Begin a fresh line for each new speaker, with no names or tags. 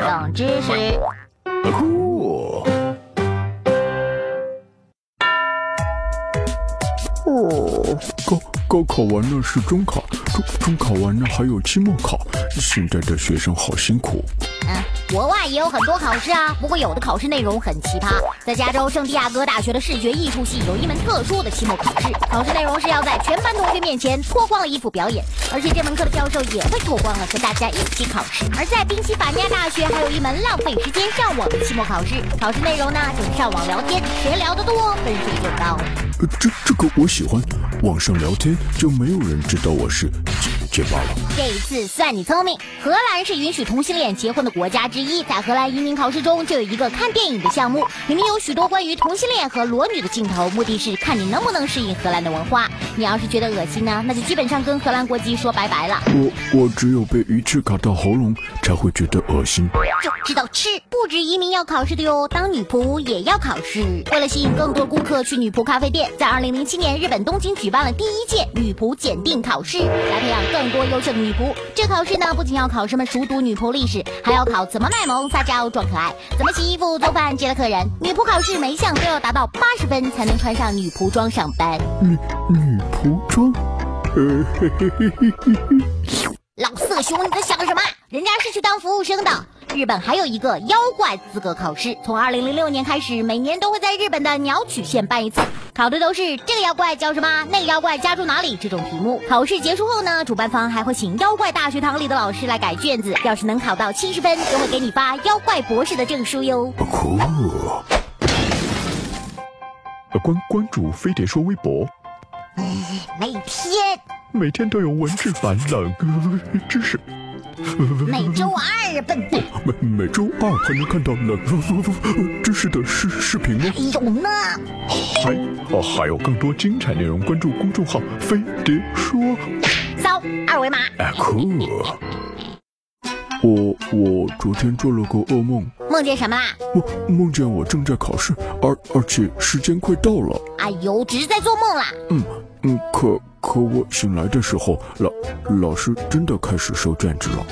冷知识。
哦，高高考完了是中考，中中考完了还有期末考，现在的学生好辛苦。
嗯，国外也有很多考试啊，不过有的考试内容很奇葩。在加州圣地亚哥大学的视觉艺术系有一门特殊的期末考试，考试内容是要在全班同学面前脱光了衣服表演，而且这门课的教授也会脱光了和大家一起考试。而在宾夕法尼亚大学还有一门浪费时间上网的期末考试，考试内容呢就是上网聊天，谁聊得多分数就高。
这这个我喜欢，网上聊天就没有人知道我是结结巴了。
这一次算你聪明。荷兰是允许同性恋结婚的国家之一，在荷兰移民考试中就有一个看电影的项目，里面有许多关于同性恋和裸女的镜头，目的是看你能不能适应荷兰的文化。你要是觉得恶心呢，那就基本上跟荷兰国籍说拜拜了。
我我只有被鱼翅卡到喉咙才会觉得恶心。
就知道吃，不止移民要考试的哟，当女仆也要考试。为了吸引更多顾客去女仆咖啡店，在二零零七年日本东京举办了第一届女仆检定考试，来培养更多优秀的女仆。这考试呢，不仅要考什么熟读女仆历史，还要考怎么卖萌、撒娇、装可爱，怎么洗衣服、做饭、接待客人。女仆考试每一项都要达到八十分才能穿上女仆装上班。
女女仆装，呃。
老色熊，你在想什么？人家是去当服务生的。日本还有一个妖怪资格考试，从二零零六年开始，每年都会在日本的鸟取县办一次，考的都是这个妖怪叫什么，那个妖怪家住哪里这种题目。考试结束后呢，主办方还会请妖怪大学堂里的老师来改卷子，要是能考到七十分，就会给你发妖怪博士的证书哟。
关关注飞碟说微博，
每天
每天都有文字版冷呃知识。
每周二，笨蛋，
每每周二还能看到冷呃知识的视视频吗。
还有呢。
还哦还有更多精彩内容，关注公众号飞碟说。
扫二维码。
哎酷。我我昨天做了个噩梦，
梦见什么啦？
我梦见我正在考试，而而且时间快到了。
哎呦，只是在做梦啦。
嗯嗯，可可我醒来的时候，老老师真的开始收卷子了。